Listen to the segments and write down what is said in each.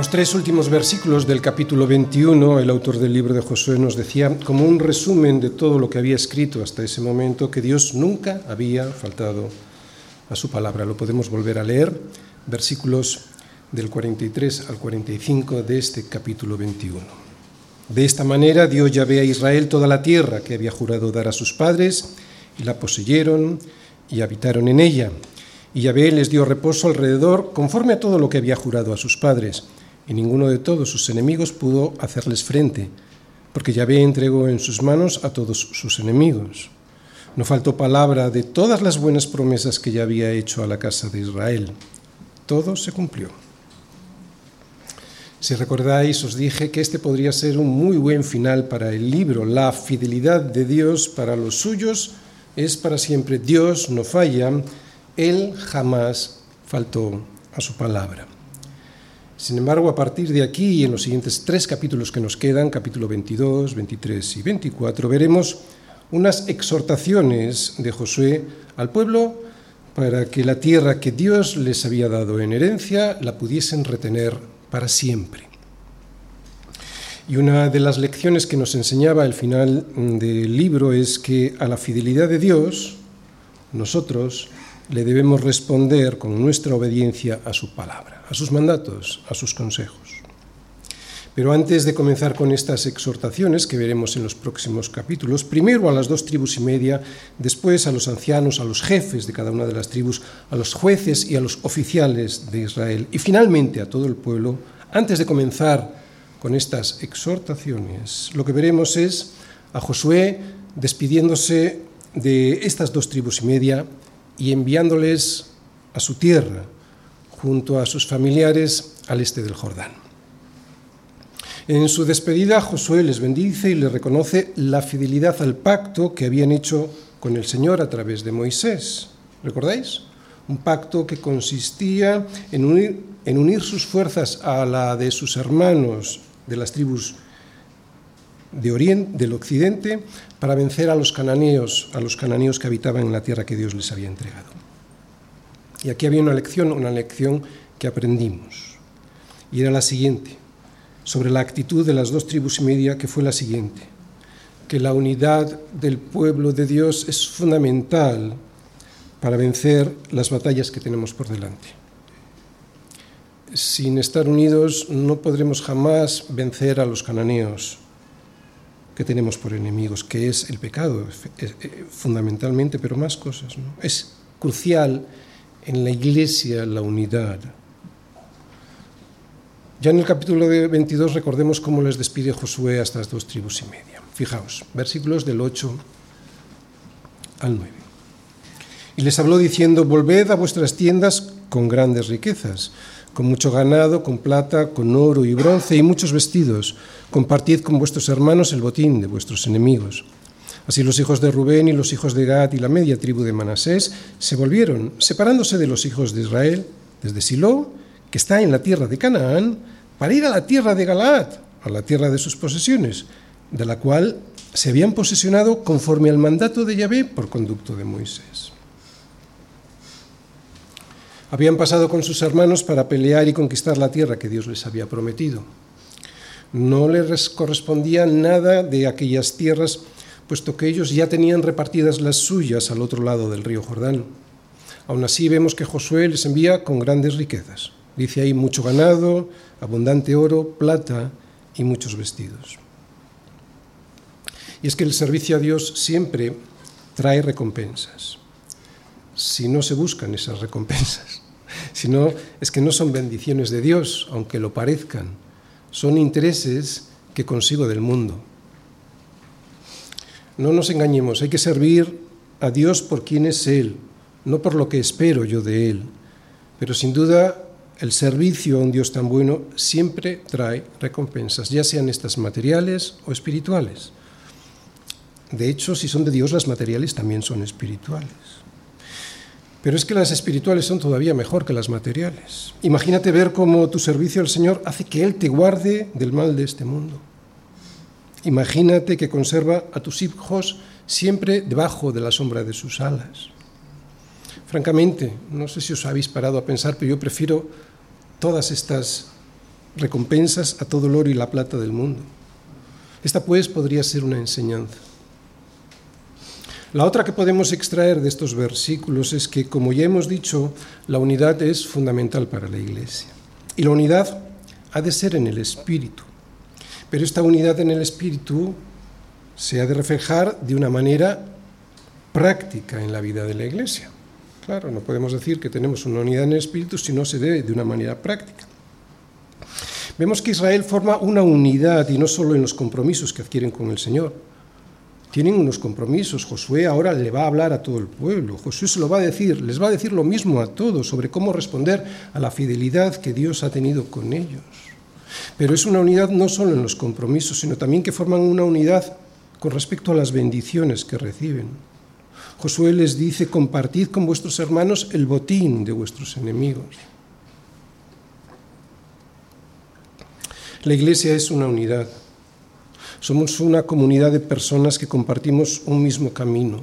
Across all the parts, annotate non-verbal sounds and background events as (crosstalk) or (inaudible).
Los tres últimos versículos del capítulo 21, el autor del libro de Josué nos decía, como un resumen de todo lo que había escrito hasta ese momento, que Dios nunca había faltado a su palabra. Lo podemos volver a leer, versículos del 43 al 45 de este capítulo 21. De esta manera Dios ya ve a Israel toda la tierra que había jurado dar a sus padres, y la poseyeron y habitaron en ella. Y Yahvé les dio reposo alrededor conforme a todo lo que había jurado a sus padres y ninguno de todos sus enemigos pudo hacerles frente, porque Yahvé entregó en sus manos a todos sus enemigos. No faltó palabra de todas las buenas promesas que ya había hecho a la casa de Israel. Todo se cumplió. Si recordáis, os dije que este podría ser un muy buen final para el libro. La fidelidad de Dios para los suyos es para siempre. Dios no falla, Él jamás faltó a su palabra. Sin embargo, a partir de aquí y en los siguientes tres capítulos que nos quedan, capítulo 22, 23 y 24, veremos unas exhortaciones de Josué al pueblo para que la tierra que Dios les había dado en herencia la pudiesen retener para siempre. Y una de las lecciones que nos enseñaba el final del libro es que a la fidelidad de Dios nosotros le debemos responder con nuestra obediencia a su palabra a sus mandatos, a sus consejos. Pero antes de comenzar con estas exhortaciones que veremos en los próximos capítulos, primero a las dos tribus y media, después a los ancianos, a los jefes de cada una de las tribus, a los jueces y a los oficiales de Israel, y finalmente a todo el pueblo, antes de comenzar con estas exhortaciones, lo que veremos es a Josué despidiéndose de estas dos tribus y media y enviándoles a su tierra, junto a sus familiares al este del Jordán. En su despedida, Josué les bendice y les reconoce la fidelidad al pacto que habían hecho con el Señor a través de Moisés. ¿Recordáis? Un pacto que consistía en unir, en unir sus fuerzas a la de sus hermanos de las tribus de del occidente para vencer a los cananeos, a los cananeos que habitaban en la tierra que Dios les había entregado. Y aquí había una lección, una lección que aprendimos. Y era la siguiente, sobre la actitud de las dos tribus y media, que fue la siguiente, que la unidad del pueblo de Dios es fundamental para vencer las batallas que tenemos por delante. Sin estar unidos no podremos jamás vencer a los cananeos que tenemos por enemigos, que es el pecado, eh, fundamentalmente, pero más cosas. ¿no? Es crucial en la iglesia la unidad. Ya en el capítulo 22 recordemos cómo les despide Josué a estas dos tribus y media. Fijaos, versículos del 8 al 9. Y les habló diciendo, volved a vuestras tiendas con grandes riquezas, con mucho ganado, con plata, con oro y bronce y muchos vestidos. Compartid con vuestros hermanos el botín de vuestros enemigos Así los hijos de Rubén y los hijos de Gad y la media tribu de Manasés se volvieron, separándose de los hijos de Israel, desde Silo, que está en la tierra de Canaán, para ir a la tierra de Galaad, a la tierra de sus posesiones, de la cual se habían posesionado conforme al mandato de Yahvé por conducto de Moisés. Habían pasado con sus hermanos para pelear y conquistar la tierra que Dios les había prometido. No les correspondía nada de aquellas tierras puesto que ellos ya tenían repartidas las suyas al otro lado del río Jordán. Aún así vemos que Josué les envía con grandes riquezas. Dice ahí mucho ganado, abundante oro, plata y muchos vestidos. Y es que el servicio a Dios siempre trae recompensas. Si no se buscan esas recompensas, (laughs) si no, es que no son bendiciones de Dios, aunque lo parezcan, son intereses que consigo del mundo. No nos engañemos, hay que servir a Dios por quien es Él, no por lo que espero yo de Él. Pero sin duda el servicio a un Dios tan bueno siempre trae recompensas, ya sean estas materiales o espirituales. De hecho, si son de Dios, las materiales también son espirituales. Pero es que las espirituales son todavía mejor que las materiales. Imagínate ver cómo tu servicio al Señor hace que Él te guarde del mal de este mundo. Imagínate que conserva a tus hijos siempre debajo de la sombra de sus alas. Francamente, no sé si os habéis parado a pensar, pero yo prefiero todas estas recompensas a todo el oro y la plata del mundo. Esta pues podría ser una enseñanza. La otra que podemos extraer de estos versículos es que, como ya hemos dicho, la unidad es fundamental para la Iglesia. Y la unidad ha de ser en el Espíritu. Pero esta unidad en el Espíritu se ha de reflejar de una manera práctica en la vida de la Iglesia. Claro, no podemos decir que tenemos una unidad en el Espíritu si no se debe de una manera práctica. Vemos que Israel forma una unidad y no solo en los compromisos que adquieren con el Señor. Tienen unos compromisos. Josué ahora le va a hablar a todo el pueblo. Josué se lo va a decir, les va a decir lo mismo a todos sobre cómo responder a la fidelidad que Dios ha tenido con ellos. Pero es una unidad no solo en los compromisos, sino también que forman una unidad con respecto a las bendiciones que reciben. Josué les dice, compartid con vuestros hermanos el botín de vuestros enemigos. La iglesia es una unidad. Somos una comunidad de personas que compartimos un mismo camino.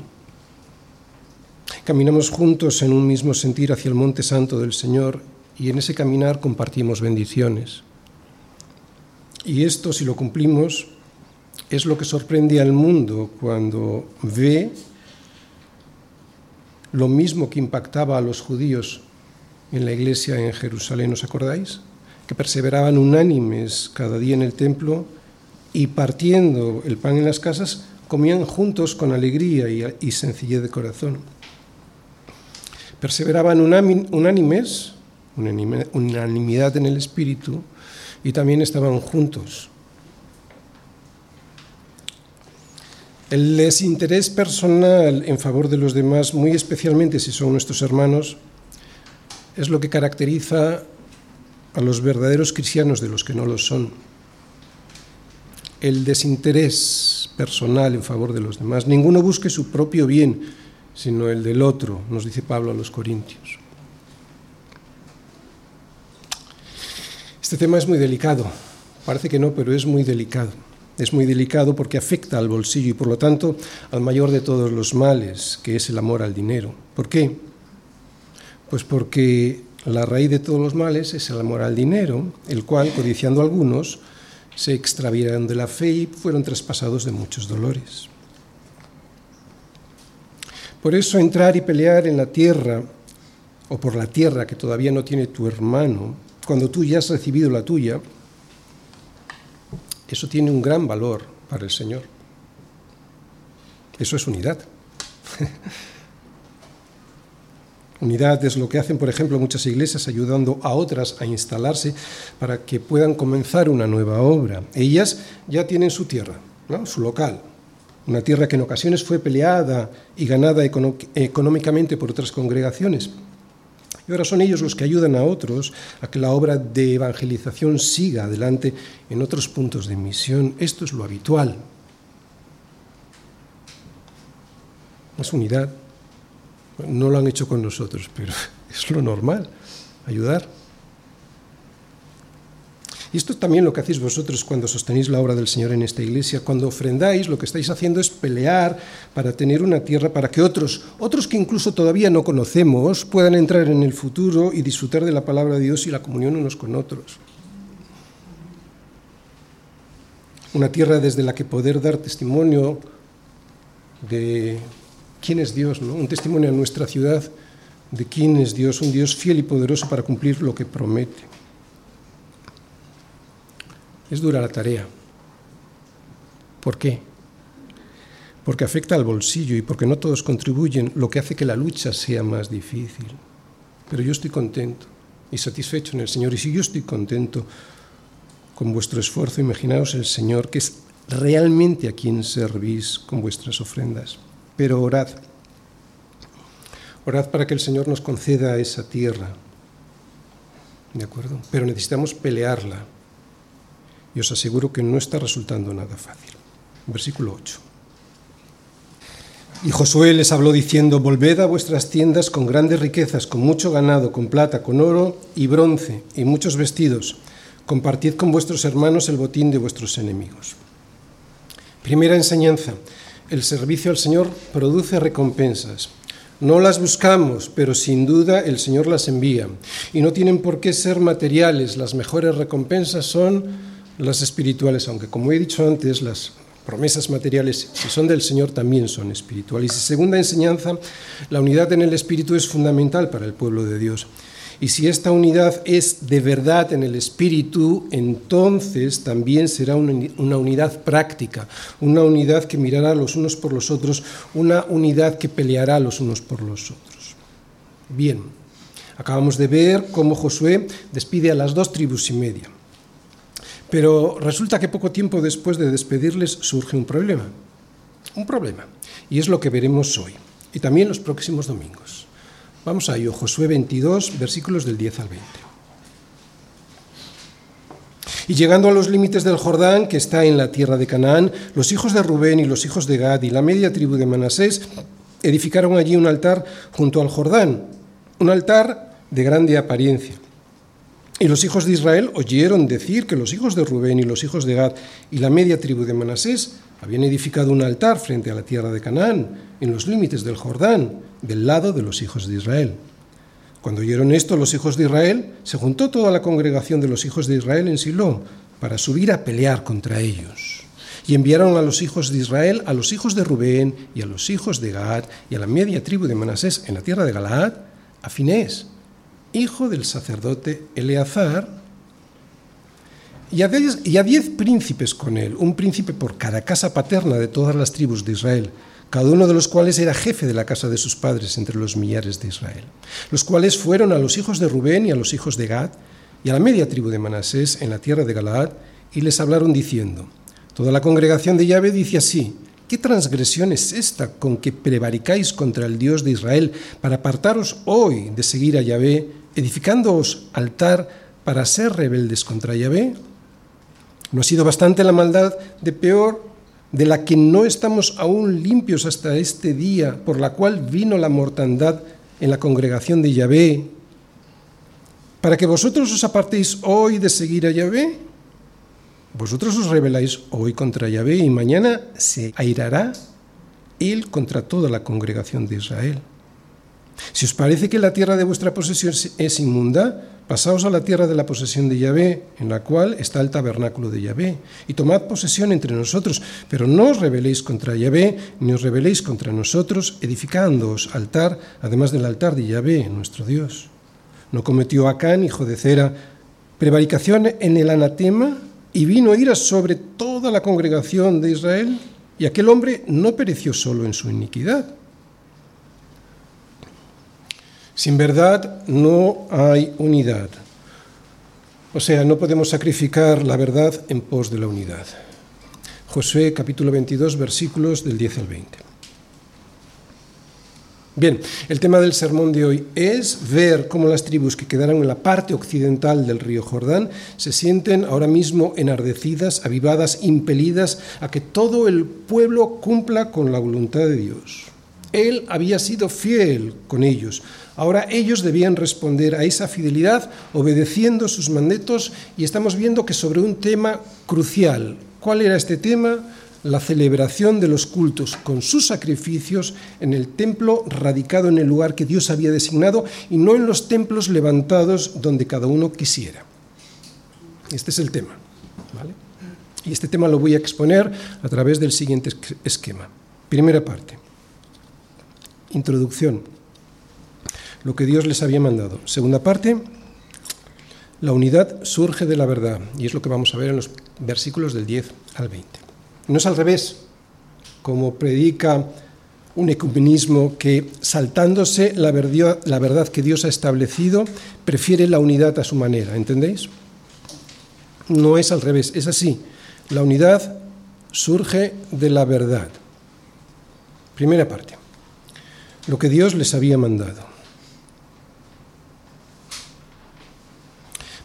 Caminamos juntos en un mismo sentir hacia el monte santo del Señor y en ese caminar compartimos bendiciones. Y esto, si lo cumplimos, es lo que sorprende al mundo cuando ve lo mismo que impactaba a los judíos en la iglesia en Jerusalén, ¿os acordáis? que perseveraban unánimes cada día en el templo y partiendo el pan en las casas, comían juntos con alegría y, sencillez de corazón. Perseveraban unánimes, unanimidad en el espíritu, y también estaban juntos. El desinterés personal en favor de los demás, muy especialmente si son nuestros hermanos, es lo que caracteriza a los verdaderos cristianos de los que no lo son. El desinterés personal en favor de los demás. Ninguno busque su propio bien, sino el del otro, nos dice Pablo a los Corintios. Este tema es muy delicado. Parece que no, pero es muy delicado. Es muy delicado porque afecta al bolsillo y por lo tanto al mayor de todos los males, que es el amor al dinero. ¿Por qué? Pues porque la raíz de todos los males es el amor al dinero, el cual, codiciando algunos, se extraviaron de la fe y fueron traspasados de muchos dolores. Por eso entrar y pelear en la tierra, o por la tierra que todavía no tiene tu hermano, cuando tú ya has recibido la tuya, eso tiene un gran valor para el Señor. Eso es unidad. (laughs) Unidad es lo que hacen, por ejemplo, muchas iglesias ayudando a otras a instalarse para que puedan comenzar una nueva obra. Ellas ya tienen su tierra, su local, una tierra que en ocasiones fue peleada y ganada económicamente por otras congregaciones. Y ahora son ellos los que ayudan a otros a que la obra de evangelización siga adelante en otros puntos de misión. Esto es lo habitual. Es unidad. No lo han hecho con nosotros, pero (laughs) es lo normal, ayudar. Y esto es también lo que hacéis vosotros cuando sostenéis la obra del Señor en esta iglesia. Cuando ofrendáis, lo que estáis haciendo es pelear para tener una tierra para que otros, otros que incluso todavía no conocemos, puedan entrar en el futuro y disfrutar de la palabra de Dios y la comunión unos con otros. Una tierra desde la que poder dar testimonio de quién es Dios, ¿no? un testimonio a nuestra ciudad de quién es Dios, un Dios fiel y poderoso para cumplir lo que promete. Es dura la tarea. ¿Por qué? Porque afecta al bolsillo y porque no todos contribuyen, lo que hace que la lucha sea más difícil. Pero yo estoy contento y satisfecho en el Señor. Y si yo estoy contento con vuestro esfuerzo, imaginaos el Señor, que es realmente a quien servís con vuestras ofrendas pero orad. Orad para que el Señor nos conceda esa tierra. ¿De acuerdo? Pero necesitamos pelearla. Y os aseguro que no está resultando nada fácil. Versículo 8. Y Josué les habló diciendo, Volved a vuestras tiendas con grandes riquezas, con mucho ganado, con plata, con oro y bronce, y muchos vestidos. Compartid con vuestros hermanos el botín de vuestros enemigos. Primera enseñanza. El servicio al Señor produce recompensas. No las buscamos, pero sin duda el Señor las envía. Y no tienen por qué ser materiales. Las mejores recompensas son las espirituales, aunque como he dicho antes, las promesas materiales, si son del Señor, también son espirituales. Y segunda enseñanza, la unidad en el Espíritu es fundamental para el pueblo de Dios. Y si esta unidad es de verdad en el espíritu, entonces también será una unidad práctica, una unidad que mirará los unos por los otros, una unidad que peleará los unos por los otros. Bien, acabamos de ver cómo Josué despide a las dos tribus y media. Pero resulta que poco tiempo después de despedirles surge un problema. Un problema. Y es lo que veremos hoy y también los próximos domingos. Vamos a ello, Josué 22, versículos del 10 al 20. Y llegando a los límites del Jordán, que está en la tierra de Canaán, los hijos de Rubén y los hijos de Gad y la media tribu de Manasés edificaron allí un altar junto al Jordán, un altar de grande apariencia. Y los hijos de Israel oyeron decir que los hijos de Rubén y los hijos de Gad y la media tribu de Manasés habían edificado un altar frente a la tierra de Canaán, en los límites del Jordán, del lado de los hijos de Israel. Cuando oyeron esto los hijos de Israel, se juntó toda la congregación de los hijos de Israel en Silo para subir a pelear contra ellos. Y enviaron a los hijos de Israel, a los hijos de Rubén y a los hijos de Gad y a la media tribu de Manasés en la tierra de Galaad, a Finés, hijo del sacerdote Eleazar, y a, diez, príncipes con él, un príncipe por cada casa paterna de todas las tribus de Israel, cada uno de los cuales era jefe de la casa de sus padres entre los millares de Israel, los cuales fueron a los hijos de Rubén y a los hijos de Gad y a la media tribu de Manasés en la tierra de Galaad, y les hablaron diciendo, Toda la congregación de Yahvé dice así, ¿qué transgresión es esta con que prevaricáis contra el Dios de Israel para apartaros hoy de seguir a Yahvé, edificándoos altar para ser rebeldes contra Yahvé? ¿No ha sido bastante la maldad de peor de la que no estamos aún limpios hasta este día, por la cual vino la mortandad en la congregación de Yahvé, para que vosotros os apartéis hoy de seguir a Yahvé? Vosotros os rebeláis hoy contra Yahvé y mañana se airará él contra toda la congregación de Israel. Si os parece que la tierra de vuestra posesión es inmunda, pasaos a la tierra de la posesión de Yahvé, en la cual está el tabernáculo de Yahvé, y tomad posesión entre nosotros, pero no os rebeléis contra Yahvé, ni os rebeléis contra nosotros, edificándoos altar, además del altar de Yahvé, nuestro Dios. ¿No cometió Acán, hijo de Cera, prevaricación en el anatema, y vino ira sobre toda la congregación de Israel? Y aquel hombre no pereció solo en su iniquidad, sin verdad no hay unidad. O sea, no podemos sacrificar la verdad en pos de la unidad. Josué capítulo 22 versículos del 10 al 20. Bien, el tema del sermón de hoy es ver cómo las tribus que quedaron en la parte occidental del río Jordán se sienten ahora mismo enardecidas, avivadas, impelidas a que todo el pueblo cumpla con la voluntad de Dios. Él había sido fiel con ellos, Ahora ellos debían responder a esa fidelidad obedeciendo sus mandatos y estamos viendo que sobre un tema crucial. ¿Cuál era este tema? La celebración de los cultos con sus sacrificios en el templo radicado en el lugar que Dios había designado y no en los templos levantados donde cada uno quisiera. Este es el tema. Y este tema lo voy a exponer a través del siguiente esquema. Primera parte. Introducción lo que Dios les había mandado. Segunda parte, la unidad surge de la verdad, y es lo que vamos a ver en los versículos del 10 al 20. No es al revés, como predica un ecumenismo que, saltándose la verdad, la verdad que Dios ha establecido, prefiere la unidad a su manera, ¿entendéis? No es al revés, es así. La unidad surge de la verdad. Primera parte, lo que Dios les había mandado.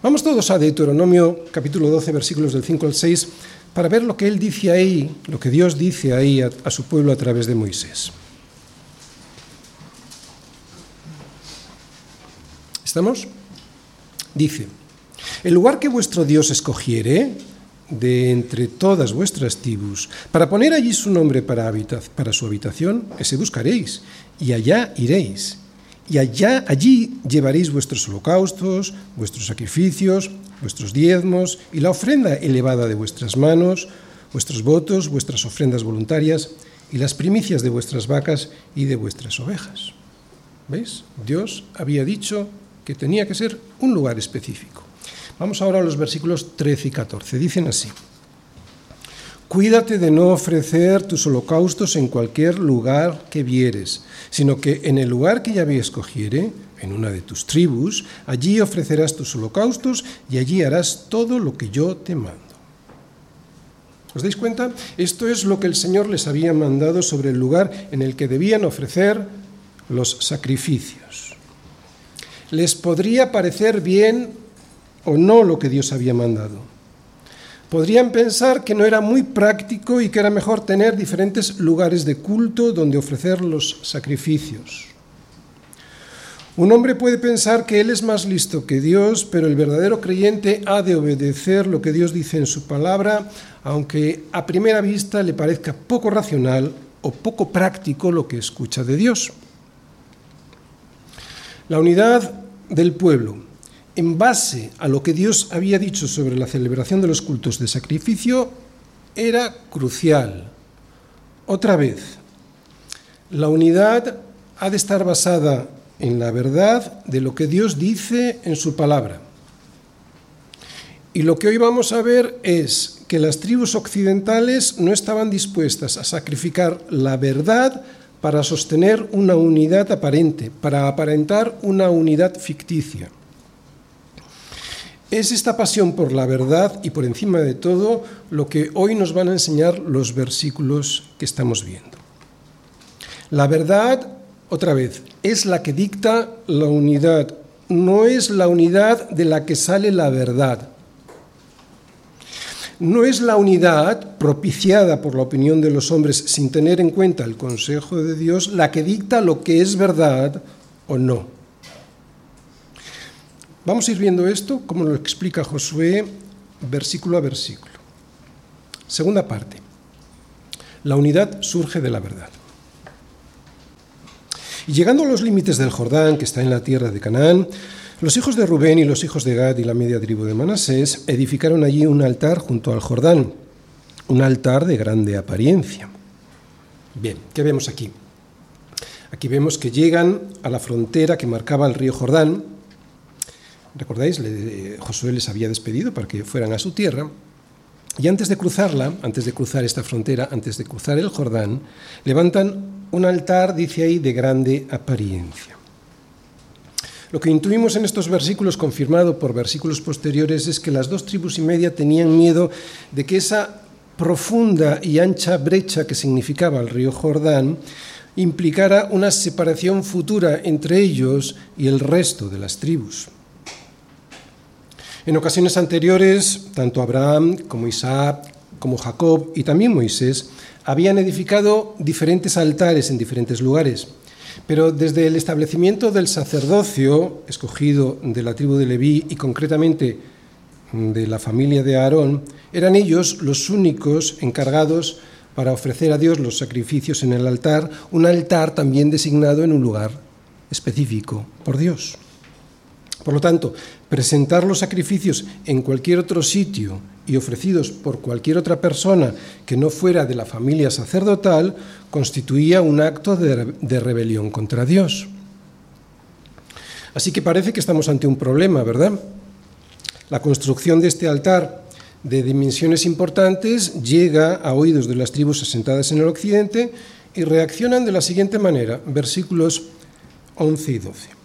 Vamos todos a Deuteronomio capítulo 12, versículos del 5 al 6, para ver lo que él dice ahí, lo que Dios dice ahí a, a su pueblo a través de Moisés. ¿Estamos? Dice, el lugar que vuestro Dios escogiere, de entre todas vuestras tribus, para poner allí su nombre para, para su habitación, ese buscaréis, y allá iréis. Y allá, allí llevaréis vuestros holocaustos, vuestros sacrificios, vuestros diezmos y la ofrenda elevada de vuestras manos, vuestros votos, vuestras ofrendas voluntarias y las primicias de vuestras vacas y de vuestras ovejas. ¿Veis? Dios había dicho que tenía que ser un lugar específico. Vamos ahora a los versículos 13 y 14. Dicen así. Cuídate de no ofrecer tus holocaustos en cualquier lugar que vieres, sino que en el lugar que Yahvé escogiere, en una de tus tribus, allí ofrecerás tus holocaustos y allí harás todo lo que yo te mando. ¿Os dais cuenta? Esto es lo que el Señor les había mandado sobre el lugar en el que debían ofrecer los sacrificios. Les podría parecer bien o no lo que Dios había mandado podrían pensar que no era muy práctico y que era mejor tener diferentes lugares de culto donde ofrecer los sacrificios. Un hombre puede pensar que él es más listo que Dios, pero el verdadero creyente ha de obedecer lo que Dios dice en su palabra, aunque a primera vista le parezca poco racional o poco práctico lo que escucha de Dios. La unidad del pueblo en base a lo que Dios había dicho sobre la celebración de los cultos de sacrificio, era crucial. Otra vez, la unidad ha de estar basada en la verdad de lo que Dios dice en su palabra. Y lo que hoy vamos a ver es que las tribus occidentales no estaban dispuestas a sacrificar la verdad para sostener una unidad aparente, para aparentar una unidad ficticia. Es esta pasión por la verdad y por encima de todo lo que hoy nos van a enseñar los versículos que estamos viendo. La verdad, otra vez, es la que dicta la unidad, no es la unidad de la que sale la verdad. No es la unidad propiciada por la opinión de los hombres sin tener en cuenta el consejo de Dios la que dicta lo que es verdad o no. Vamos a ir viendo esto, como lo explica Josué, versículo a versículo. Segunda parte. La unidad surge de la verdad. Y llegando a los límites del Jordán, que está en la tierra de Canaán, los hijos de Rubén y los hijos de Gad y la media tribu de Manasés edificaron allí un altar junto al Jordán, un altar de grande apariencia. Bien, ¿qué vemos aquí? Aquí vemos que llegan a la frontera que marcaba el río Jordán, ¿Recordáis? Josué les había despedido para que fueran a su tierra. Y antes de cruzarla, antes de cruzar esta frontera, antes de cruzar el Jordán, levantan un altar, dice ahí, de grande apariencia. Lo que intuimos en estos versículos, confirmado por versículos posteriores, es que las dos tribus y media tenían miedo de que esa profunda y ancha brecha que significaba el río Jordán implicara una separación futura entre ellos y el resto de las tribus. En ocasiones anteriores, tanto Abraham como Isaac, como Jacob y también Moisés habían edificado diferentes altares en diferentes lugares. Pero desde el establecimiento del sacerdocio, escogido de la tribu de Leví y concretamente de la familia de Aarón, eran ellos los únicos encargados para ofrecer a Dios los sacrificios en el altar, un altar también designado en un lugar específico por Dios. Por lo tanto, presentar los sacrificios en cualquier otro sitio y ofrecidos por cualquier otra persona que no fuera de la familia sacerdotal constituía un acto de, rebelión contra Dios. Así que parece que estamos ante un problema, ¿verdad? La construcción de este altar de dimensiones importantes llega a oídos de las tribus asentadas en el occidente y reaccionan de la siguiente manera, versículos 11 y 12.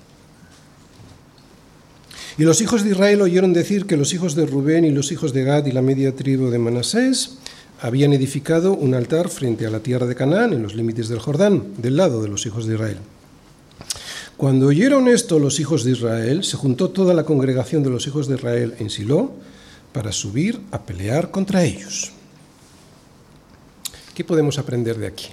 Y los hijos de Israel oyeron decir que los hijos de Rubén y los hijos de Gad y la media tribu de Manasés habían edificado un altar frente a la tierra de Canaán, en los límites del Jordán, del lado de los hijos de Israel. Cuando oyeron esto los hijos de Israel, se juntó toda la congregación de los hijos de Israel en Silo para subir a pelear contra ellos. ¿Qué podemos aprender de aquí?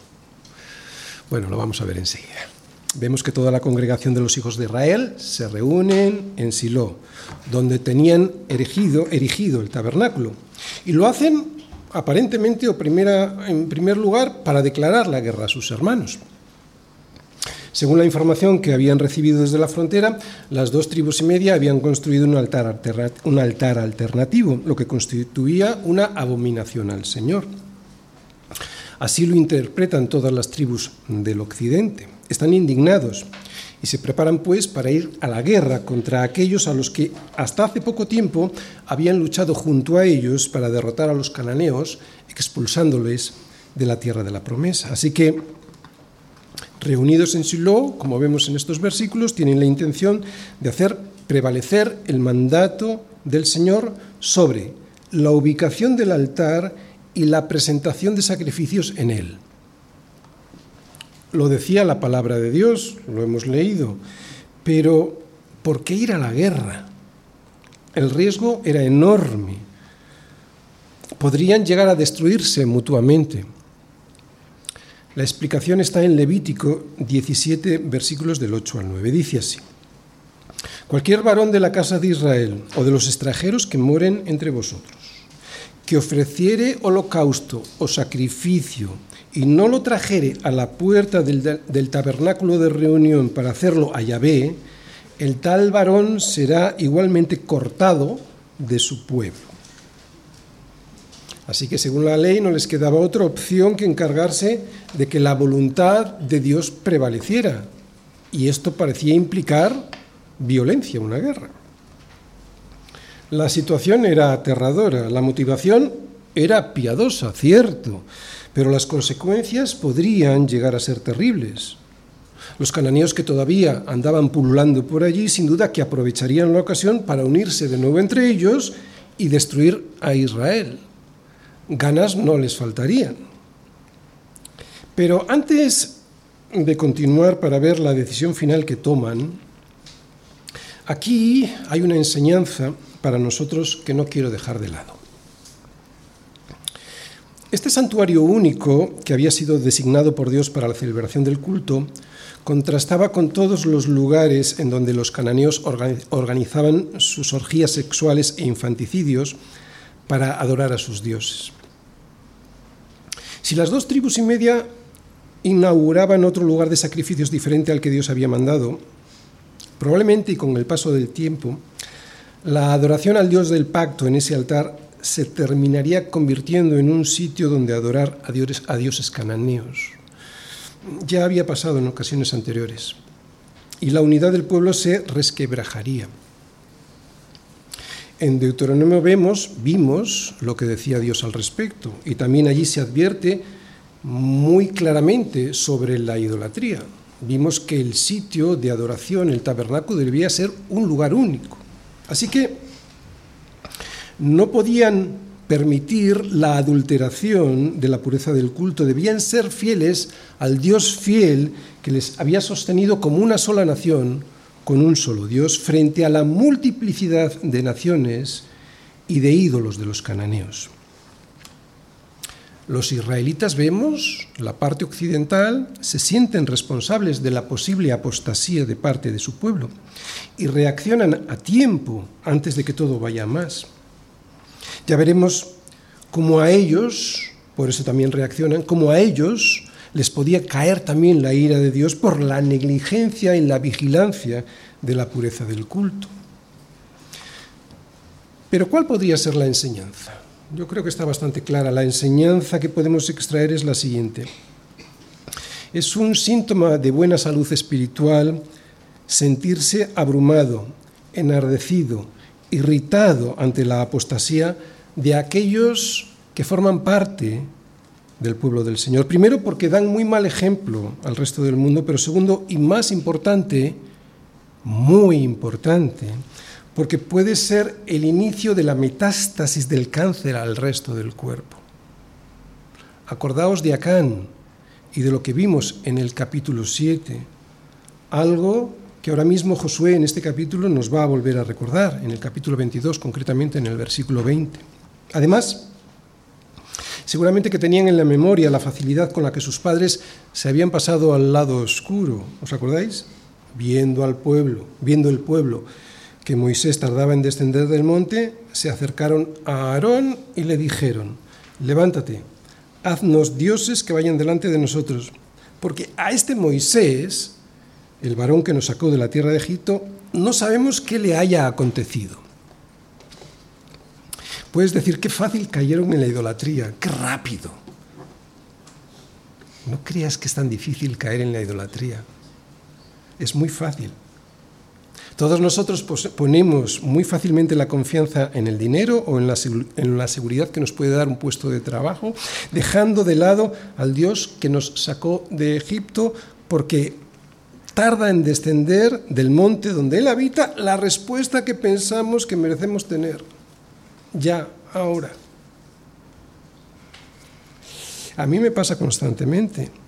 Bueno, lo vamos a ver enseguida vemos que toda la congregación de los hijos de Israel se reúnen en Silo, donde tenían erigido, el tabernáculo. Y lo hacen aparentemente o primera, en primer lugar para declarar la guerra a sus hermanos. Según la información que habían recibido desde la frontera, las dos tribus y media habían construido un altar, un altar alternativo, lo que constituía una abominación al Señor. Así lo interpretan todas las tribus del occidente. Están indignados y se preparan pues para ir a la guerra contra aquellos a los que hasta hace poco tiempo habían luchado junto a ellos para derrotar a los cananeos, expulsándoles de la tierra de la promesa. Así que reunidos en Silo, como vemos en estos versículos, tienen la intención de hacer prevalecer el mandato del Señor sobre la ubicación del altar y la presentación de sacrificios en él. Lo decía la palabra de Dios, lo hemos leído, pero ¿por qué ir a la guerra? El riesgo era enorme. Podrían llegar a destruirse mutuamente. La explicación está en Levítico 17, versículos del 8 al 9. Dice así. Cualquier varón de la casa de Israel o de los extranjeros que moren entre vosotros, que ofreciere holocausto o sacrificio y no lo trajere a la puerta del, tabernáculo de reunión para hacerlo a Yahvé, el tal varón será igualmente cortado de su pueblo. Así que según la ley no les quedaba otra opción que encargarse de que la voluntad de Dios prevaleciera. Y esto parecía implicar violencia, una guerra. La situación era aterradora, la motivación era piadosa, cierto, pero las consecuencias podrían llegar a ser terribles. Los cananeos que todavía andaban pululando por allí, sin duda que aprovecharían la ocasión para unirse de nuevo entre ellos y destruir a Israel ganas no les faltarían. Pero antes de continuar para ver la decisión final que toman, aquí hay una enseñanza para nosotros que no quiero dejar de lado. Este santuario único, que había sido designado por Dios para la celebración del culto, contrastaba con todos los lugares en donde los cananeos organizaban sus orgías sexuales e infanticidios para adorar a sus dioses. Si las dos tribus y media inauguraban otro lugar de sacrificios diferente al que Dios había mandado, probablemente y con el paso del tiempo, la adoración al Dios del pacto en ese altar se terminaría convirtiendo en un sitio donde adorar a dioses, cananeos. Ya había pasado en ocasiones anteriores. Y la unidad del pueblo se resquebrajaría. En Deuteronomio vemos, vimos lo que decía Dios al respecto, y también allí se advierte muy claramente sobre la idolatría. Vimos que el sitio de adoración, el tabernáculo, debía ser un lugar único. Así que no podían permitir la adulteración de la pureza del culto, debían ser fieles al Dios fiel que les había sostenido como una sola nación con un solo Dios frente a la multiplicidad de naciones y de ídolos de los cananeos. Los israelitas vemos, la parte occidental, se sienten responsables de la posible apostasía de parte de su pueblo y reaccionan a tiempo antes de que todo vaya más. Ya veremos cómo a ellos, por eso también reaccionan, cómo a ellos les podía caer también la ira de Dios por la negligencia en la vigilancia de la pureza del culto. Pero ¿cuál podría ser la enseñanza? Yo creo que está bastante clara. La enseñanza que podemos extraer es la siguiente. Es un síntoma de buena salud espiritual sentirse abrumado, enardecido, irritado ante la apostasía de aquellos que forman parte del pueblo del Señor. Primero porque dan muy mal ejemplo al resto del mundo, pero segundo y más importante, muy importante, porque puede ser el inicio de la metástasis del cáncer al resto del cuerpo. Acordaos de Acán y de lo que vimos en el capítulo 7, algo que ahora mismo Josué en este capítulo nos va a volver a recordar, en el capítulo 22, concretamente en el versículo 20. Además, Seguramente que tenían en la memoria la facilidad con la que sus padres se habían pasado al lado oscuro, ¿os acordáis? Viendo al pueblo, viendo el pueblo que Moisés tardaba en descender del monte, se acercaron a Aarón y le dijeron, levántate, haznos dioses que vayan delante de nosotros, porque a este Moisés, el varón que nos sacó de la tierra de Egipto, no sabemos qué le haya acontecido. Puedes decir qué fácil cayeron en la idolatría, qué rápido. No creas que es tan difícil caer en la idolatría. Es muy fácil. Todos nosotros ponemos muy fácilmente la confianza en el dinero o en la, en la, seguridad que nos puede dar un puesto de trabajo, dejando de lado al Dios que nos sacó de Egipto porque tarda en descender del monte donde Él habita la respuesta que pensamos que merecemos tener. Ya, ahora. A mí me pasa constantemente.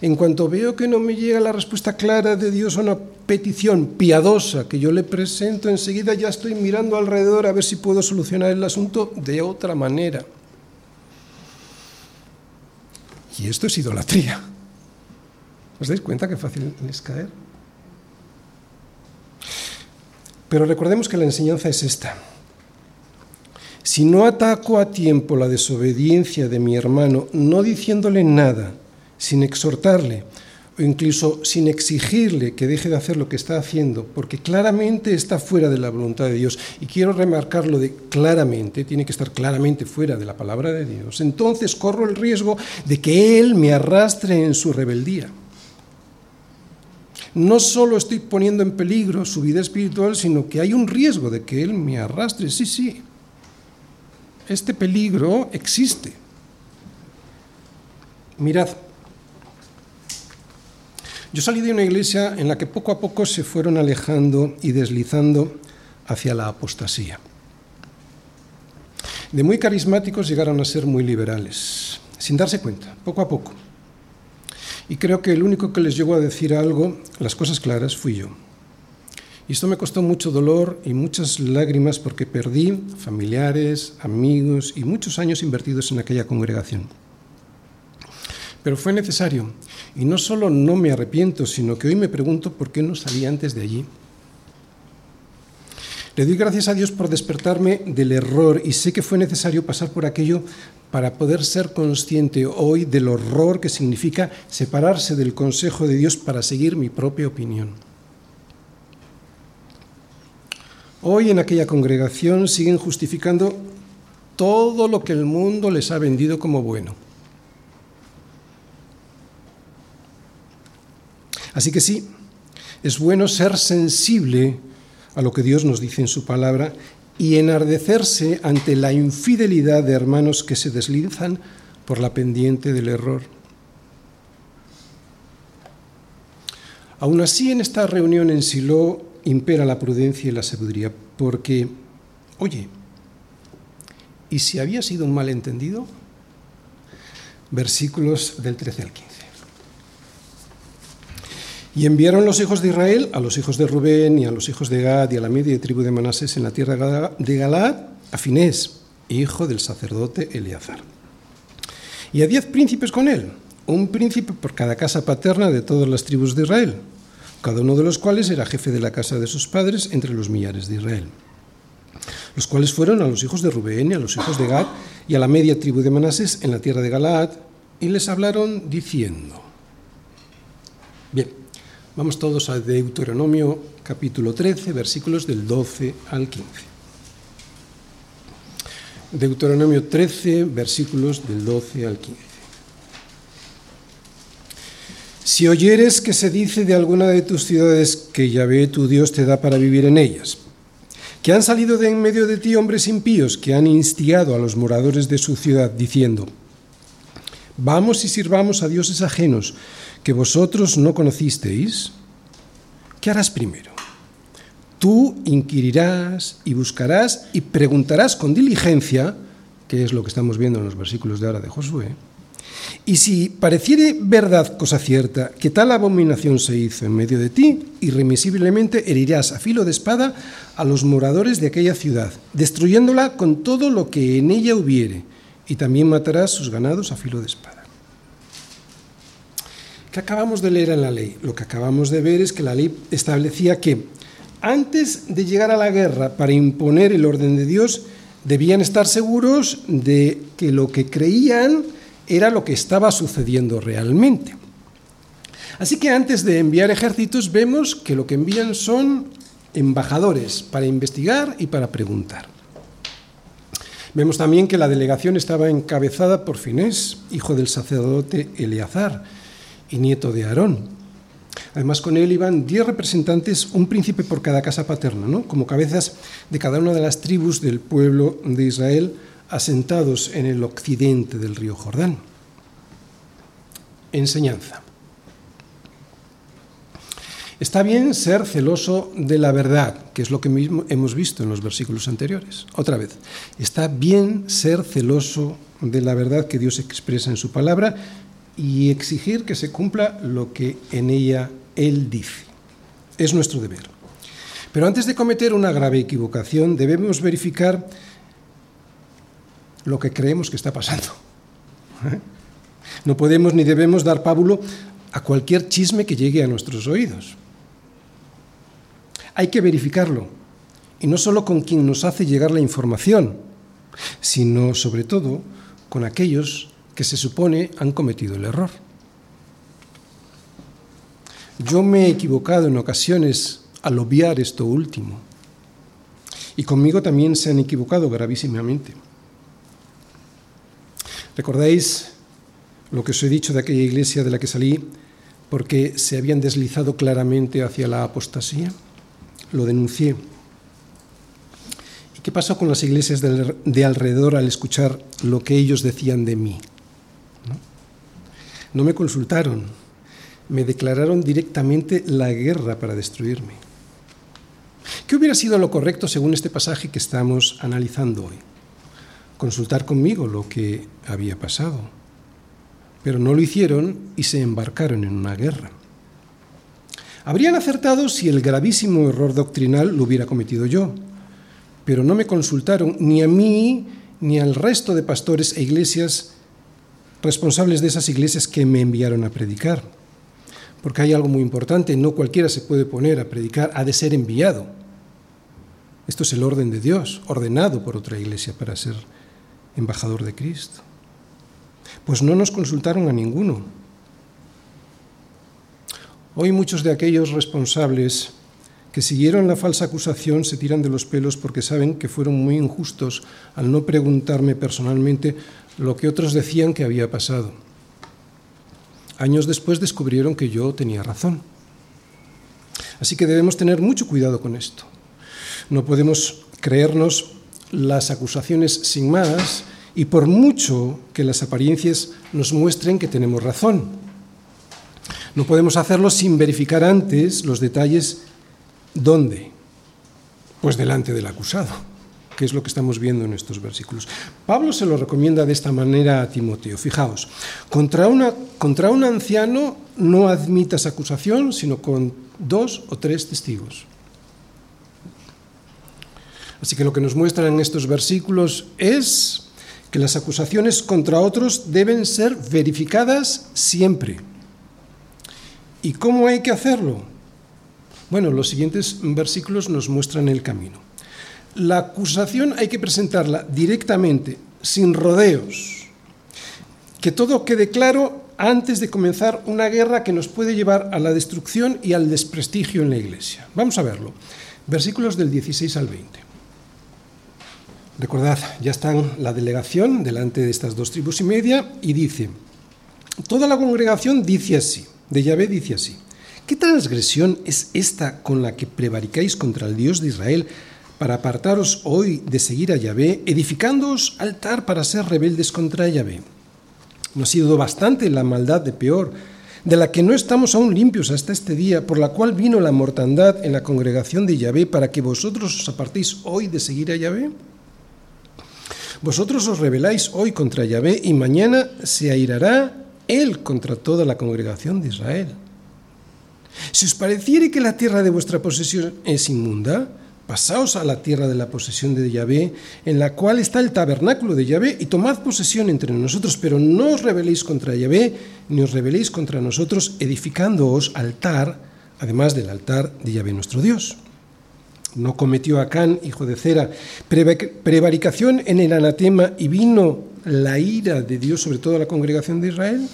En cuanto veo que no me llega la respuesta clara de Dios a una petición piadosa que yo le presento, enseguida ya estoy mirando alrededor a ver si puedo solucionar el asunto de otra manera. Y esto es idolatría. ¿Os dais cuenta qué fácil es caer? Pero recordemos que la enseñanza es esta. Si no ataco a tiempo la desobediencia de mi hermano, no diciéndole nada, sin exhortarle o incluso sin exigirle que deje de hacer lo que está haciendo, porque claramente está fuera de la voluntad de Dios, y quiero remarcarlo de claramente, tiene que estar claramente fuera de la palabra de Dios, entonces corro el riesgo de que Él me arrastre en su rebeldía. No solo estoy poniendo en peligro su vida espiritual, sino que hay un riesgo de que Él me arrastre, sí, sí. Este peligro existe. Mirad, yo salí de una iglesia en la que poco a poco se fueron alejando y deslizando hacia la apostasía. De muy carismáticos llegaron a ser muy liberales, sin darse cuenta, poco a poco. Y creo que el único que les llegó a decir algo, las cosas claras, fui yo. Y esto me costó mucho dolor y muchas lágrimas porque perdí familiares, amigos y muchos años invertidos en aquella congregación. Pero fue necesario. Y no solo no me arrepiento, sino que hoy me pregunto por qué no salí antes de allí. Le doy gracias a Dios por despertarme del error y sé que fue necesario pasar por aquello para poder ser consciente hoy del horror que significa separarse del consejo de Dios para seguir mi propia opinión. Hoy en aquella congregación siguen justificando todo lo que el mundo les ha vendido como bueno. Así que sí, es bueno ser sensible a lo que Dios nos dice en su palabra y enardecerse ante la infidelidad de hermanos que se deslizan por la pendiente del error. Aún así, en esta reunión en Silo impera la prudencia y la sabiduría, porque, oye, ¿y si había sido un malentendido? Versículos del 13 al 15. Y enviaron los hijos de Israel a los hijos de Rubén y a los hijos de Gad y a la media tribu de Manasés en la tierra de Galaad a Finés, hijo del sacerdote Eleazar. Y a diez príncipes con él, un príncipe por cada casa paterna de todas las tribus de Israel, cada uno de los cuales era jefe de la casa de sus padres entre los millares de Israel. Los cuales fueron a los hijos de Rubén y a los hijos de Gad y a la media tribu de Manasés en la tierra de Galaad, y les hablaron diciendo, Vamos todos a Deuteronomio capítulo 13, versículos del 12 al 15. Deuteronomio 13, versículos del 12 al 15. Si oyeres que se dice de alguna de tus ciudades que Yahvé tu Dios te da para vivir en ellas, que han salido de en medio de ti hombres impíos que han instigado a los moradores de su ciudad, diciendo, Vamos y sirvamos a dioses ajenos que vosotros no conocisteis, ¿qué harás primero? Tú inquirirás y buscarás y preguntarás con diligencia, que es lo que estamos viendo en los versículos de ahora de Josué, y si pareciere verdad cosa cierta que tal abominación se hizo en medio de ti, irremisiblemente herirás a filo de espada a los moradores de aquella ciudad, destruyéndola con todo lo que en ella hubiere, y también matarás sus ganados a filo de espada. ¿Qué acabamos de leer en la ley? Lo que acabamos de ver es que la ley establecía que antes de llegar a la guerra para imponer el orden de Dios, debían estar seguros de que lo que creían era lo que estaba sucediendo realmente. Así que antes de enviar ejércitos vemos que lo que envían son embajadores para investigar y para preguntar. Vemos también que la delegación estaba encabezada por Finés, hijo del sacerdote Eleazar y nieto de Aarón. Además, con él iban diez representantes, un príncipe por cada casa paterna, ¿no? como cabezas de cada una de las tribus del pueblo de Israel asentados en el occidente del río Jordán. Enseñanza. Está bien ser celoso de la verdad, que es lo que mismo hemos visto en los versículos anteriores. Otra vez, está bien ser celoso de la verdad que Dios expresa en su palabra y exigir que se cumpla lo que en ella Él dice. Es nuestro deber. Pero antes de cometer una grave equivocación, debemos verificar lo que creemos que está pasando. No podemos ni debemos dar pábulo a cualquier chisme que llegue a nuestros oídos. Hay que verificarlo, y no solo con quien nos hace llegar la información, sino sobre todo con aquellos que se supone han cometido el error. Yo me he equivocado en ocasiones al obviar esto último, y conmigo también se han equivocado gravísimamente. ¿Recordáis lo que os he dicho de aquella iglesia de la que salí porque se habían deslizado claramente hacia la apostasía? Lo denuncié. ¿Y qué pasó con las iglesias de alrededor al escuchar lo que ellos decían de mí? No, me consultaron, me declararon directamente la guerra para destruirme. ¿Qué hubiera sido lo correcto según este pasaje que estamos analizando hoy? Consultar conmigo lo que había pasado. Pero no lo hicieron y se embarcaron en una guerra. Habrían acertado si el gravísimo error doctrinal lo hubiera cometido yo, pero no me consultaron ni a mí ni al resto de pastores e iglesias responsables de esas iglesias que me enviaron a predicar. Porque hay algo muy importante, no cualquiera se puede poner a predicar, ha de ser enviado. Esto es el orden de Dios, ordenado por otra iglesia para ser embajador de Cristo. Pues no nos consultaron a ninguno. Hoy muchos de aquellos responsables que siguieron la falsa acusación se tiran de los pelos porque saben que fueron muy injustos al no preguntarme personalmente lo que otros decían que había pasado. Años después descubrieron que yo tenía razón. Así que debemos tener mucho cuidado con esto. No podemos creernos las acusaciones sin más y por mucho que las apariencias nos muestren que tenemos razón. No podemos hacerlo sin verificar antes los detalles. ¿Dónde? Pues delante del acusado, que es lo que estamos viendo en estos versículos. Pablo se lo recomienda de esta manera a Timoteo. Fijaos, contra, una, contra un anciano no admitas acusación, sino con dos o tres testigos. Así que lo que nos muestran estos versículos es que las acusaciones contra otros deben ser verificadas siempre. ¿Y cómo hay que hacerlo? Bueno, los siguientes versículos nos muestran el camino. La acusación hay que presentarla directamente, sin rodeos. Que todo quede claro antes de comenzar una guerra que nos puede llevar a la destrucción y al desprestigio en la iglesia. Vamos a verlo. Versículos del 16 al 20. Recordad, ya están la delegación delante de estas dos tribus y media y dice, toda la congregación dice así, de Yahvé dice así, ¿qué transgresión es esta con la que prevaricáis contra el Dios de Israel para apartaros hoy de seguir a Yahvé, edificándoos altar para ser rebeldes contra Yahvé? ¿No ha sido bastante la maldad de peor, de la que no estamos aún limpios hasta este día, por la cual vino la mortandad en la congregación de Yahvé para que vosotros os apartéis hoy de seguir a Yahvé? Vosotros os rebeláis hoy contra Yahvé y mañana se airará él contra toda la congregación de Israel. Si os pareciere que la tierra de vuestra posesión es inmunda, pasaos a la tierra de la posesión de Yahvé, en la cual está el tabernáculo de Yahvé, y tomad posesión entre nosotros, pero no os rebeléis contra Yahvé, ni os rebeléis contra nosotros, edificándoos altar, además del altar de Yahvé nuestro Dios. No cometió Acán, hijo de Cera, prevaricación en el anatema y vino la ira de Dios sobre toda la congregación de Israel?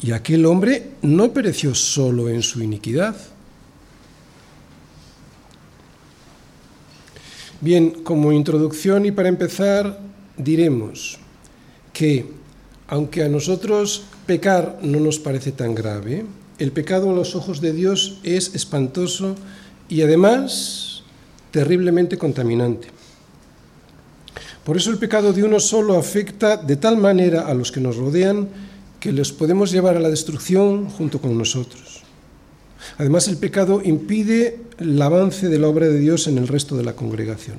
Y aquel hombre no pereció solo en su iniquidad. Bien, como introducción y para empezar, diremos que aunque a nosotros pecar no nos parece tan grave, el pecado a los ojos de Dios es espantoso y además terriblemente contaminante. Por eso el pecado de uno solo afecta de tal manera a los que nos rodean que los podemos llevar a la destrucción junto con nosotros. Además, el pecado impide el avance de la obra de Dios en el resto de la congregación.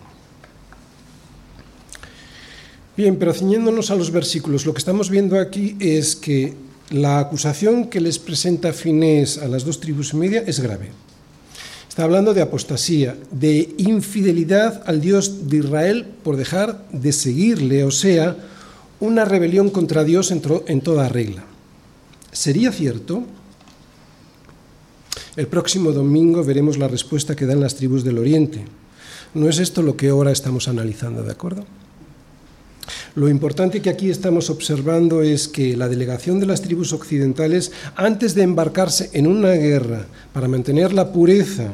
Bien, pero ciñéndonos a los versículos, lo que estamos viendo aquí es que la acusación que les presenta Finés a las dos tribus y media es grave. Está hablando de apostasía, de infidelidad al Dios de Israel por dejar de seguirle, o sea, una rebelión contra Dios en, en toda regla. ¿Sería cierto? El próximo domingo veremos la respuesta que dan las tribus del Oriente. No es esto lo que ahora estamos analizando, ¿de acuerdo? Lo importante que aquí estamos observando es que la delegación de las tribus occidentales, antes de embarcarse en una guerra para mantener la pureza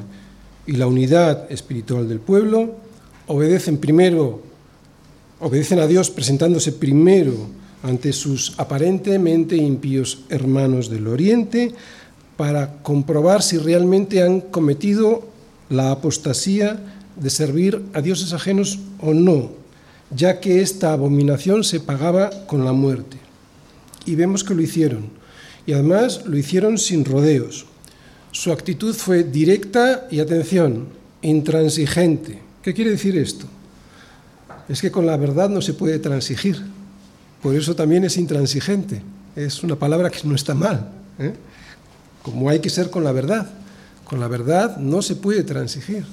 y la unidad espiritual del pueblo, obedecen primero, obedecen a Dios presentándose primero ante sus aparentemente impíos hermanos del Oriente para comprobar si realmente han cometido la apostasía de servir a dioses ajenos o no, ya que esta abominación se pagaba con la muerte. Y vemos que lo hicieron. Y además lo hicieron sin rodeos. Su actitud fue directa y, atención, intransigente. ¿Qué quiere decir esto? Es que con la verdad no se puede transigir. Por eso también es intransigente. Es una palabra que no está mal. ¿eh? Como hay que ser con la verdad. Con la verdad no se puede transigir.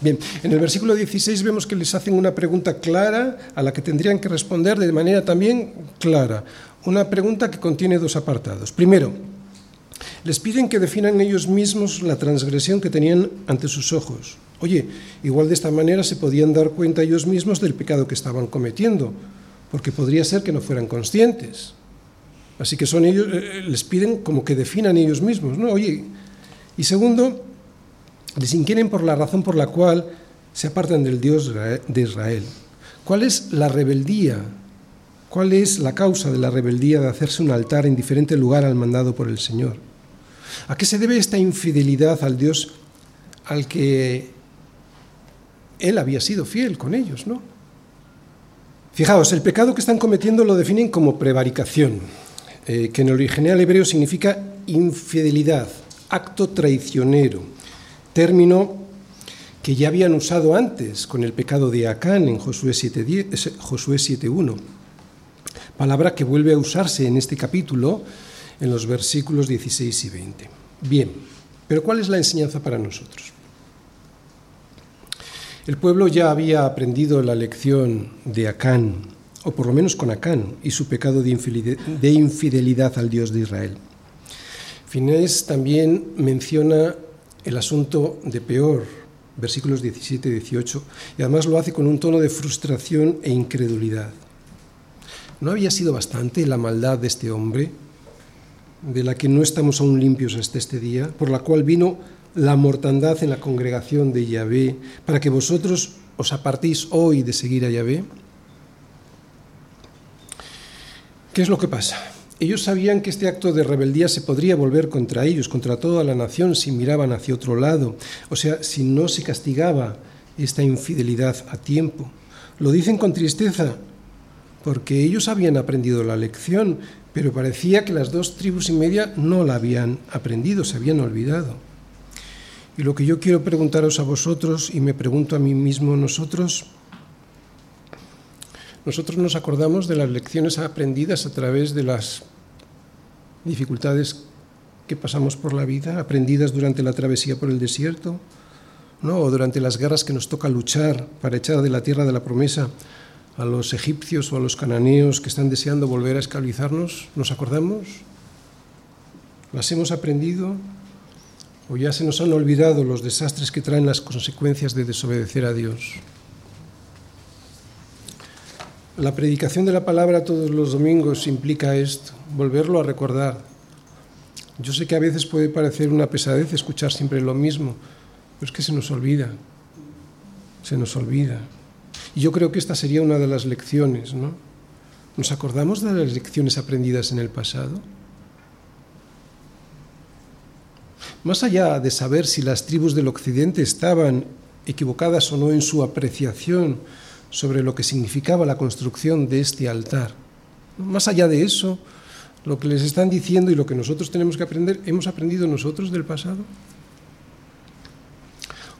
Bien, en el versículo 16 vemos que les hacen una pregunta clara a la que tendrían que responder de manera también clara. Una pregunta que contiene dos apartados. Primero, les piden que definan ellos mismos la transgresión que tenían ante sus ojos. Oye, igual de esta manera se podían dar cuenta ellos mismos del pecado que estaban cometiendo, porque podría ser que no fueran conscientes. Así que son ellos, eh, les piden como que definan ellos mismos, ¿no? Oye, y segundo, les inquieren por la razón por la cual se apartan del Dios de Israel. ¿Cuál es la rebeldía? ¿Cuál es la causa de la rebeldía de hacerse un altar en diferente lugar al mandado por el Señor? ¿A qué se debe esta infidelidad al Dios al que Él había sido fiel con ellos, no? Fijaos, el pecado que están cometiendo lo definen como prevaricación, eh, que en el original hebreo significa infidelidad, acto traicionero término que ya habían usado antes con el pecado de Acán en Josué 7.1, palabra que vuelve a usarse en este capítulo en los versículos 16 y 20. Bien, pero ¿cuál es la enseñanza para nosotros? El pueblo ya había aprendido la lección de Acán, o por lo menos con Acán, y su pecado de infidelidad al Dios de Israel. Finés también menciona el asunto de peor, versículos 17 y 18, y además lo hace con un tono de frustración e incredulidad. ¿No había sido bastante la maldad de este hombre, de la que no estamos aún limpios hasta este día, por la cual vino la mortandad en la congregación de Yahvé, para que vosotros os apartéis hoy de seguir a Yahvé? ¿Qué es lo que pasa? Ellos sabían que este acto de rebeldía se podría volver contra ellos, contra toda la nación, si miraban hacia otro lado, o sea, si no se castigaba esta infidelidad a tiempo. Lo dicen con tristeza, porque ellos habían aprendido la lección, pero parecía que las dos tribus y media no la habían aprendido, se habían olvidado. Y lo que yo quiero preguntaros a vosotros, y me pregunto a mí mismo, nosotros, nosotros nos acordamos de las lecciones aprendidas a través de las dificultades que pasamos por la vida, aprendidas durante la travesía por el desierto, ¿no? o durante las guerras que nos toca luchar para echar de la tierra de la promesa a los egipcios o a los cananeos que están deseando volver a esclavizarnos. ¿Nos acordamos? ¿Las hemos aprendido? o ya se nos han olvidado los desastres que traen las consecuencias de desobedecer a Dios. La predicación de la palabra todos los domingos implica esto, volverlo a recordar. Yo sé que a veces puede parecer una pesadez escuchar siempre lo mismo, pero es que se nos olvida, se nos olvida. Y yo creo que esta sería una de las lecciones, ¿no? ¿Nos acordamos de las lecciones aprendidas en el pasado? Más allá de saber si las tribus del occidente estaban equivocadas o no en su apreciación sobre lo que significaba la construcción de este altar, más allá de eso, lo que les están diciendo y lo que nosotros tenemos que aprender, ¿hemos aprendido nosotros del pasado?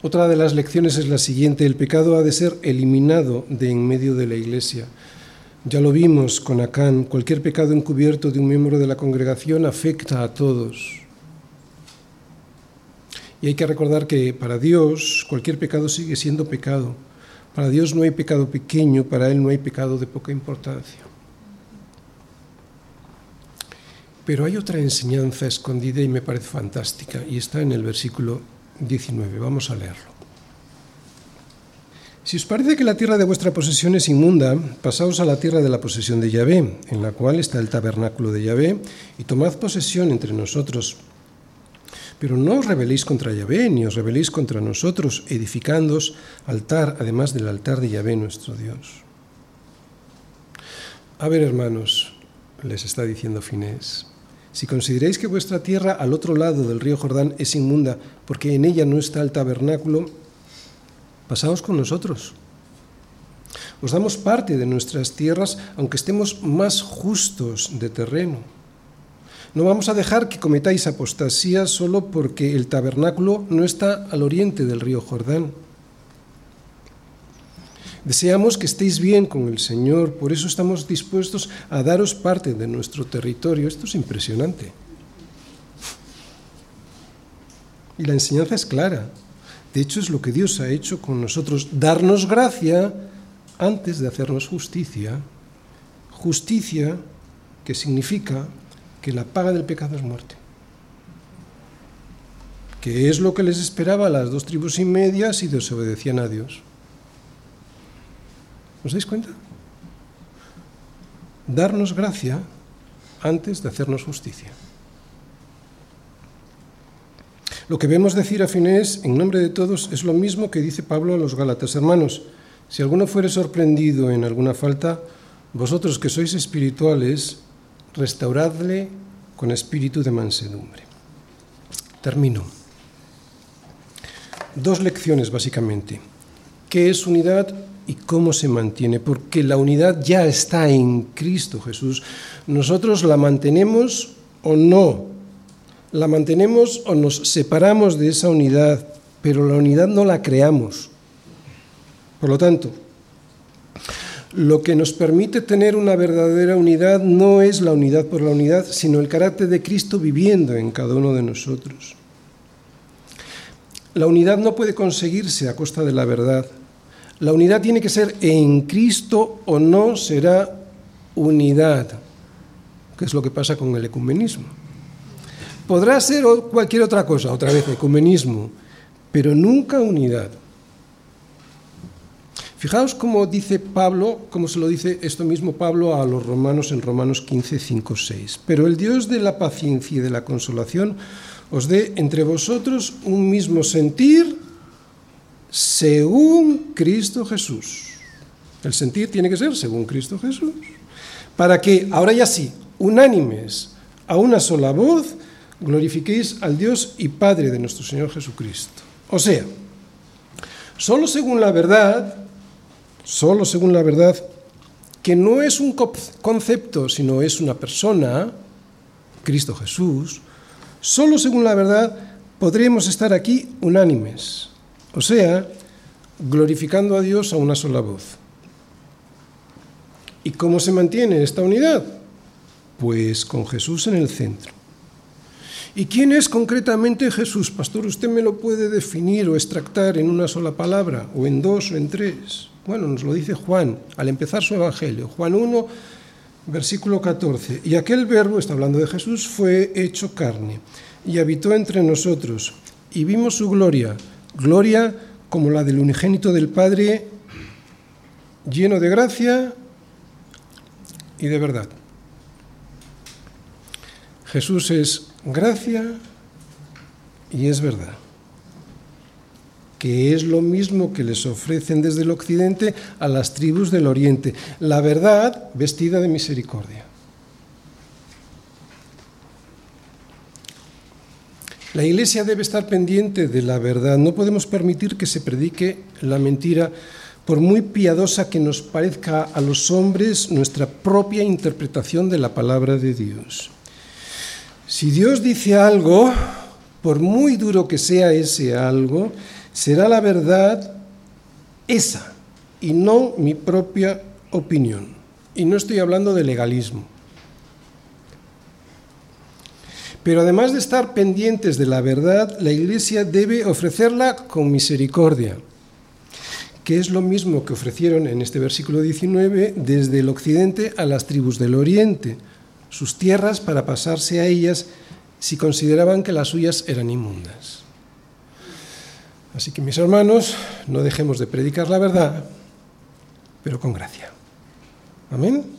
Otra de las lecciones es la siguiente, el pecado ha de ser eliminado de en medio de la iglesia. Ya lo vimos con Acán, cualquier pecado encubierto de un miembro de la congregación afecta a todos. Y hay que recordar que para Dios cualquier pecado sigue siendo pecado. Para Dios no hay pecado pequeño, para Él no hay pecado de poca importancia. Pero hay otra enseñanza escondida y me parece fantástica, y está en el versículo 19. Vamos a leerlo. Si os parece que la tierra de vuestra posesión es inmunda, pasaos a la tierra de la posesión de Yahvé, en la cual está el tabernáculo de Yahvé, y tomad posesión entre nosotros. Pero no os rebeléis contra Yahvé, ni os rebeléis contra nosotros, edificándoos altar, además del altar de Yahvé nuestro Dios. A ver, hermanos, les está diciendo Finés, si consideráis que vuestra tierra al otro lado del río Jordán es inmunda, porque en ella no está el tabernáculo, pasaos con nosotros. Os damos parte de nuestras tierras, aunque estemos más justos de terreno. No vamos a dejar que cometáis apostasía solo porque el tabernáculo no está al oriente del río Jordán. Deseamos que estéis bien con el Señor, por eso estamos dispuestos a daros parte de nuestro territorio. Esto es impresionante. Y la enseñanza es clara. De hecho, es lo que Dios ha hecho con nosotros, darnos gracia antes de hacernos justicia. Justicia que significa que la paga del pecado es muerte. Que es lo que les esperaba a las dos tribus y media si desobedecían a Dios. ¿Os dais cuenta? Darnos gracia antes de hacernos justicia. Lo que vemos decir a Finés en nombre de todos es lo mismo que dice Pablo a los Gálatas. Hermanos, si alguno fuere sorprendido en alguna falta, vosotros que sois espirituales, restauradle con espíritu de mansedumbre. Termino. Dos lecciones básicamente. ¿Qué es unidad y cómo se mantiene, porque la unidad ya está en Cristo Jesús. Nosotros la mantenemos o no, la mantenemos o nos separamos de esa unidad, pero la unidad no la creamos. Por lo tanto, lo que nos permite tener una verdadera unidad no es la unidad por la unidad, sino el carácter de Cristo viviendo en cada uno de nosotros. La unidad no puede conseguirse a costa de la verdad. La unidad tiene que ser en Cristo o no será unidad, que es lo que pasa con el ecumenismo. Podrá ser cualquier otra cosa, otra vez ecumenismo, pero nunca unidad. Fijaos cómo dice Pablo, cómo se lo dice esto mismo Pablo a los romanos en Romanos 15, 5, 6. Pero el Dios de la paciencia y de la consolación os dé entre vosotros un mismo sentir según Cristo Jesús. El sentir tiene que ser según Cristo Jesús. Para que, ahora ya sí, unánimes, a una sola voz, glorifiquéis al Dios y Padre de nuestro Señor Jesucristo. O sea, solo según la verdad, solo según la verdad, que no es un concepto, sino es una persona, Cristo Jesús, solo según la verdad podremos estar aquí unánimes o sea, glorificando a Dios a una sola voz. ¿Y cómo se mantiene esta unidad? Pues con Jesús en el centro. ¿Y quién es concretamente Jesús? Pastor, ¿usted me lo puede definir o extractar en una sola palabra, o en dos o en tres? Bueno, nos lo dice Juan al empezar su Evangelio. Juan 1, versículo 14. Y aquel verbo, está hablando de Jesús, fue hecho carne y habitó entre nosotros y vimos su gloria, gloria como la del unigénito del Padre, lleno de gracia y de verdad. Jesús es gracia y es verdad, que es lo mismo que les ofrecen desde el occidente a las tribus del oriente, la verdad vestida de misericordia. La Iglesia debe estar pendiente de la verdad. No podemos permitir que se predique la mentira, por muy piadosa que nos parezca a los hombres nuestra propia interpretación de la palabra de Dios. Si Dios dice algo, por muy duro que sea ese algo, será la verdad esa y no mi propia opinión. Y no estoy hablando de legalismo. Pero además de estar pendientes de la verdad, la Iglesia debe ofrecerla con misericordia, que es lo mismo que ofrecieron en este versículo 19 desde el occidente a las tribus del oriente, sus tierras para pasarse a ellas si consideraban que las suyas eran inmundas. Así que mis hermanos, no dejemos de predicar la verdad, pero con gracia. Amén.